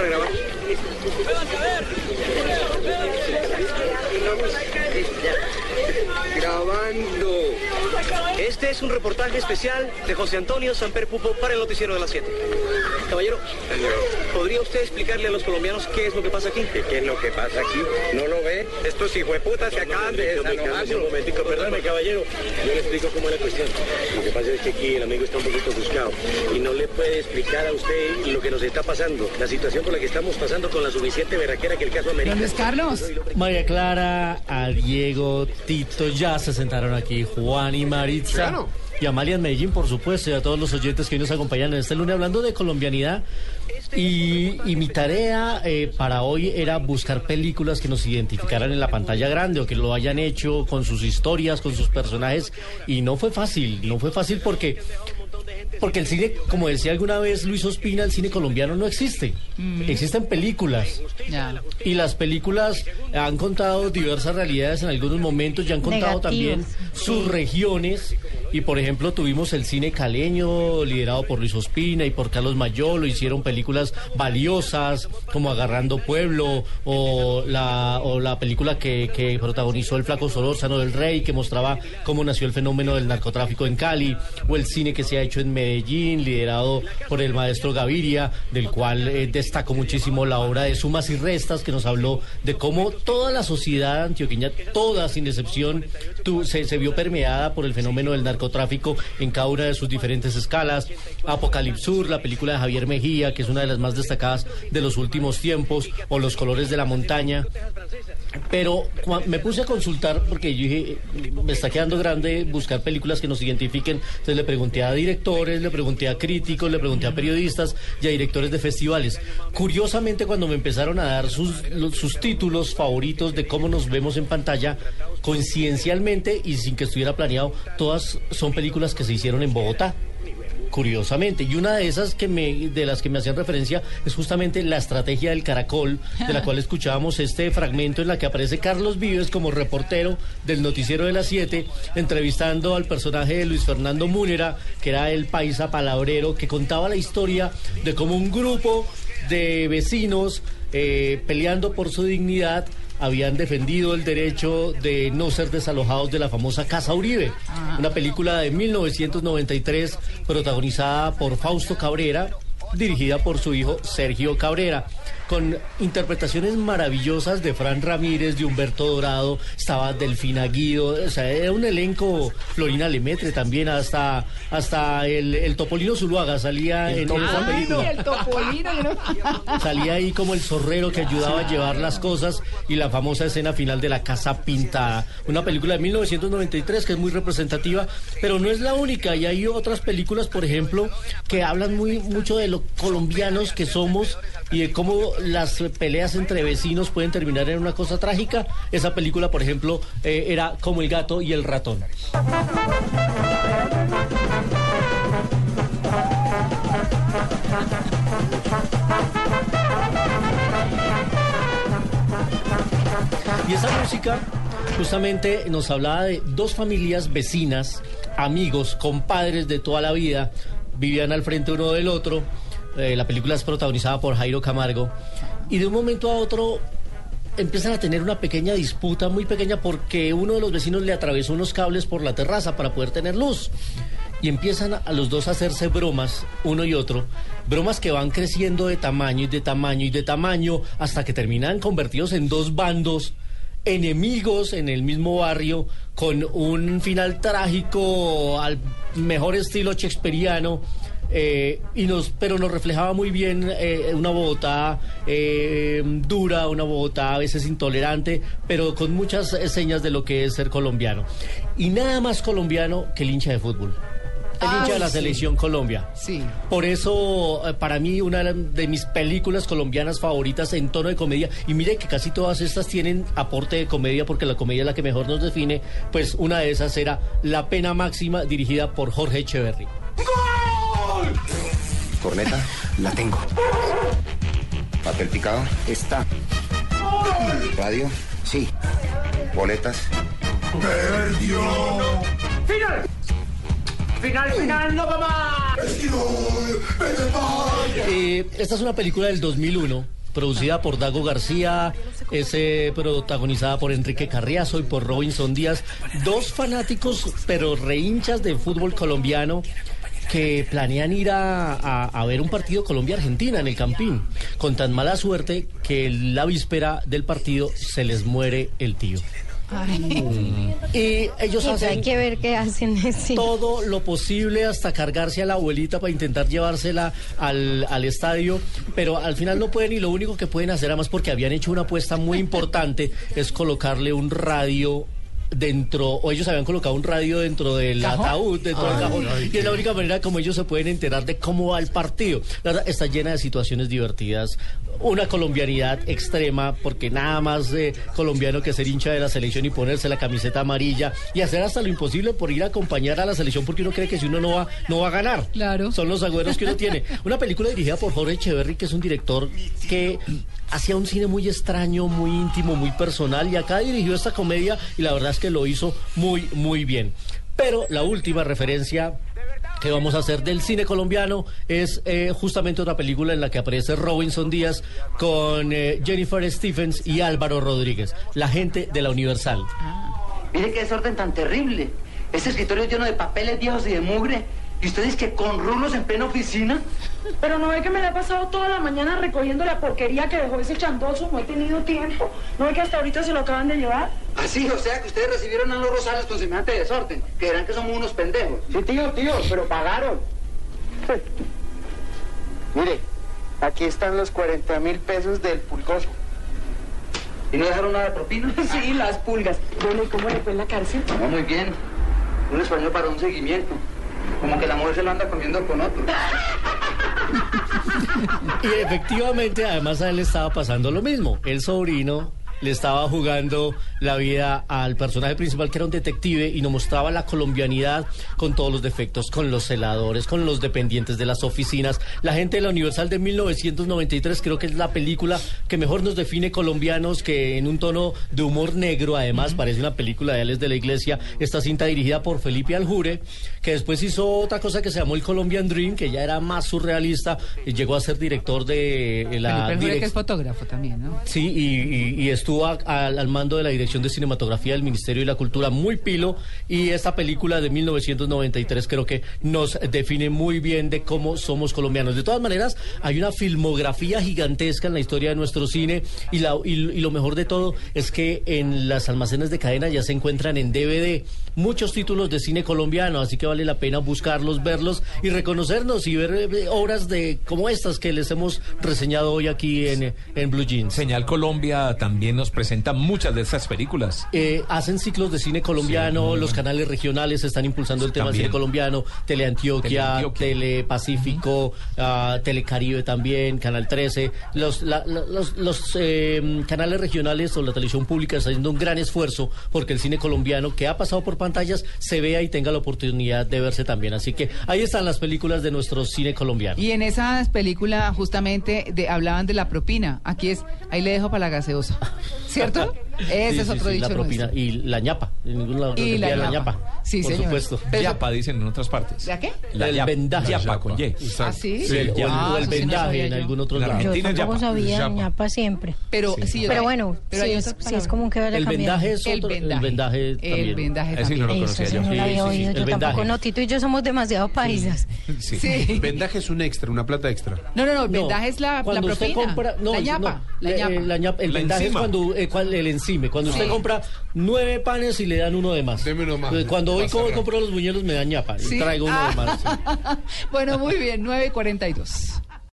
para grabar. Grabando. Este es un reportaje especial de José Antonio Samper Pupo para el noticiero de las 7. Caballero, ¿podría usted explicarle a los colombianos qué es lo que pasa aquí? ¿Qué es lo que pasa aquí? ¿No lo ve? Estos hijueputas se acaban de Un momentico, perdóname, caballero. Yo le explico cómo es la cuestión. Lo que pasa es que aquí el amigo está un poquito buscado y no le puede explicar a usted lo que nos está pasando, la situación por la que estamos pasando con la suficiente verraquera que el caso amerita. ¿Dónde es Carlos? María Clara, a Diego, Ya se sentaron aquí, Juan y Maritza. Claro. Y Amalia en Medellín, por supuesto, y a todos los oyentes que hoy nos acompañan en este lunes hablando de colombianidad. Y, y mi tarea eh, para hoy era buscar películas que nos identificaran en la pantalla grande o que lo hayan hecho con sus historias, con sus personajes. Y no fue fácil, no fue fácil porque porque el cine, como decía alguna vez Luis Ospina, el cine colombiano no existe. Existen películas. Ya. Y las películas han contado diversas realidades en algunos momentos y han contado Negativos, también sus regiones. Y por ejemplo tuvimos el cine caleño liderado por Luis Ospina y por Carlos Mayolo. Hicieron películas valiosas como Agarrando Pueblo o la, o la película que, que protagonizó el flaco Solórzano del Rey que mostraba cómo nació el fenómeno del narcotráfico en Cali. O el cine que se ha hecho en Medellín liderado por el maestro Gaviria del cual eh, destacó muchísimo la obra de Sumas y Restas que nos habló de cómo toda la sociedad antioqueña, toda sin excepción, tu- se, vio permeada por el fenómeno del narcotráfico en cada una de sus diferentes escalas. Apocalipsur, la película de Javier Mejía, que es una de las más destacadas de los últimos tiempos, o Los colores de la montaña. Pero me puse a consultar porque yo dije, eh, me está quedando grande buscar películas que nos identifiquen. Entonces le pregunté a directores, le pregunté a críticos, le pregunté a periodistas y a directores de festivales. Curiosamente, cuando me empezaron a dar sus, sus títulos favoritos de cómo nos vemos en pantalla, coincidencialmente y sin que estuviera planeado, todas son películas que se hicieron en Bogotá curiosamente. Y una de esas que me, de las que me hacían referencia es justamente la estrategia del caracol, de la cual escuchábamos este fragmento en la que aparece Carlos Vives como reportero del noticiero de las 7, entrevistando al personaje de Luis Fernando Múnera, que era el paisa palabrero, que contaba la historia de cómo un grupo de vecinos eh, peleando por su dignidad habían defendido el derecho de no ser desalojados de la famosa Casa Uribe, una película de 1993 protagonizada por Fausto Cabrera, dirigida por su hijo Sergio Cabrera, con interpretaciones maravillosas de Fran Ramírez, de Humberto Dorado, estaba Delfina Guido, o sea, era un elenco, Florina Lemetre también, hasta, hasta el, el Topolino Zuluaga salía en, en esa Ay, película. el topolino. no- Salía ahí como el zorrero que ayudaba a llevar las cosas y la famosa escena final de la casa pintada. Una película de 1993 que es muy representativa, pero no es la única. Y hay otras películas, por ejemplo, que hablan muy mucho de lo colombianos que somos y de cómo las peleas entre vecinos pueden terminar en una cosa trágica. Esa película, por ejemplo, eh, era como el gato y el ratón. Y esa música justamente nos hablaba de dos familias vecinas, amigos, compadres de toda la vida, vivían al frente uno del otro. Eh, la película es protagonizada por Jairo Camargo. Y de un momento a otro empiezan a tener una pequeña disputa, muy pequeña, porque uno de los vecinos le atravesó unos cables por la terraza para poder tener luz. Y empiezan a, los dos a hacerse bromas, uno y otro, bromas que van creciendo de tamaño y de tamaño y de tamaño, hasta que terminan convertidos en dos bandos enemigos en el mismo barrio, con un final trágico al mejor estilo shakespeariano. Eh, y nos, pero nos reflejaba muy bien eh, una Bogotá eh, dura, una Bogotá a veces intolerante, pero con muchas señas de lo que es ser colombiano. Y nada más colombiano que el hincha de fútbol. El hincha Ay, de la sí. selección Colombia. Sí. Por eso, para mí, una de mis películas colombianas favoritas en tono de comedia, y mire que casi todas estas tienen aporte de comedia, porque la comedia es la que mejor nos define, pues una de esas era La Pena Máxima, dirigida por Jorge Echeverry. Corneta, la tengo. Papel picado, está. Radio, sí. Boletas. Final, final, no va más. Eh, esta es una película del 2001 producida por Dago García, es eh, protagonizada por Enrique Carriazo y por Robinson Díaz, dos fanáticos pero rehinchas de fútbol colombiano que planean ir a, a ver un partido Colombia-Argentina en el Campín, con tan mala suerte que la víspera del partido se les muere el tío. Y ellos hacen hay que ver qué hacen. sí. todo lo posible hasta cargarse a la abuelita para intentar llevársela al, al estadio, pero al final no pueden y lo único que pueden hacer, además porque habían hecho una apuesta muy importante, es colocarle un radio dentro, o ellos habían colocado un radio dentro del ¿Cajón? ataúd, dentro del cajón, y es la única manera como ellos se pueden enterar de cómo va el partido. La verdad, está llena de situaciones divertidas, una colombianidad extrema, porque nada más eh, colombiano que ser hincha de la selección y ponerse la camiseta amarilla y hacer hasta lo imposible por ir a acompañar a la selección porque uno cree que si uno no va, no va a ganar. Claro. Son los agüeros que uno tiene. Una película dirigida por Jorge Echeverry, que es un director que hacía un cine muy extraño, muy íntimo, muy personal y acá dirigió esta comedia y la verdad es que lo hizo muy, muy bien. Pero la última referencia que vamos a hacer del cine colombiano es eh, justamente otra película en la que aparece Robinson Díaz con eh, Jennifer Stephens y Álvaro Rodríguez, la gente de la Universal. Mire qué desorden tan terrible. Este escritorio lleno de papeles viejos y de mugre. ¿Y ustedes que con rulos en plena oficina? Pero no ve que me la he pasado toda la mañana recogiendo la porquería que dejó ese chandoso. No he tenido tiempo. ¿No ve que hasta ahorita se lo acaban de llevar? Así, o sea que ustedes recibieron a los Rosales con semejante desorden. Creerán que somos unos pendejos. Sí, tío, tío, pero pagaron. Mire, aquí están los 40 mil pesos del pulgoso. ¿Y no dejaron nada de propina? Sí, las pulgas. Bueno, ¿y cómo le fue en la cárcel? No, muy bien. Un español para un seguimiento. Como que la mujer se lo anda comiendo con otro. Y efectivamente, además a él estaba pasando lo mismo. El sobrino le estaba jugando la vida al personaje principal, que era un detective, y nos mostraba la colombianidad con todos los defectos, con los celadores, con los dependientes de las oficinas. La gente de la Universal de 1993 creo que es la película que mejor nos define colombianos, que en un tono de humor negro, además, parece una película de Alex de la Iglesia. Esta cinta dirigida por Felipe Aljure, que después hizo otra cosa que se llamó el Colombian Dream, que ya era más surrealista, y llegó a ser director de eh, la... Felipe Jure, direc- que es fotógrafo también, ¿no? Sí, y, y- y estuvo a- al, mando de la Dirección de Cinematografía del Ministerio de la Cultura, muy pilo, y esta película de 1993 creo que nos define muy bien de cómo somos colombianos. De todas maneras, hay una filmografía gigantesca en la historia de nuestro cine, y, la, y lo mejor de todo es que en las almacenes de cadena ya se encuentran en DVD muchos títulos de cine colombiano, así que vale la pena buscarlos, verlos y reconocernos y ver eh, obras de como estas que les hemos reseñado hoy aquí en, en Blue Jeans. Señal Colombia también nos presenta muchas de estas películas. Eh, hacen ciclos de cine colombiano, los canales regionales están impulsando el tema del cine colombiano, Teleantioquia. Telepacífico, ah, Telecaribe también, Canal 13. Los, la- los, los, eh, canales regionales o la televisión pública están haciendo un gran esfuerzo porque el cine colombiano que ha pasado por pantallas se vea y tenga la oportunidad de verse también. Así que ahí están las películas de nuestro cine colombiano. Y en esas películas justamente de, hablaban de la propina. Aquí es, ahí le dejo para la gaseosa. ¿Cierto? Ese Sí, es sí, otro sí, dicho la propina. nuestro. Y la ñapa. En ningún lado Y la olvida ñapa. ñapa. Sí, por señor. supuesto. Pero- Yapa, dicen en otras partes. ¿La qué? El yapa. vendaje. Yapa con Y. ¿Ah, sí? Sí, el- el- Ah, o el vendaje en algún otro La lado. Yo tampoco sabía ñapa siempre. Pero, bueno, sí, es, común que vaya El vendaje es El otro. vendaje. El vendaje El también. vendaje no lo también. Eso conocía sí yo. no lo había Sí, sí, oído. el Yo vendaje. tampoco. No, Tito y yo somos demasiado paisas. Sí. Sí. Vendaje es un extra, una plata extra. No, no, no, el No, vendaje es la, la cuando usted propina. compra, no, la ñapa. no, la eh, ñapa. eh, la ñapa, el La vendaje encima. es cuando eh, cual- el encime. Cuando usted compra nueve panes y le dan uno de más. Deme uno más. Cuando hoy compro los buñuelos me dan ñapa. y. Traigo uno de más. sí. bueno, muy bien, 9.42.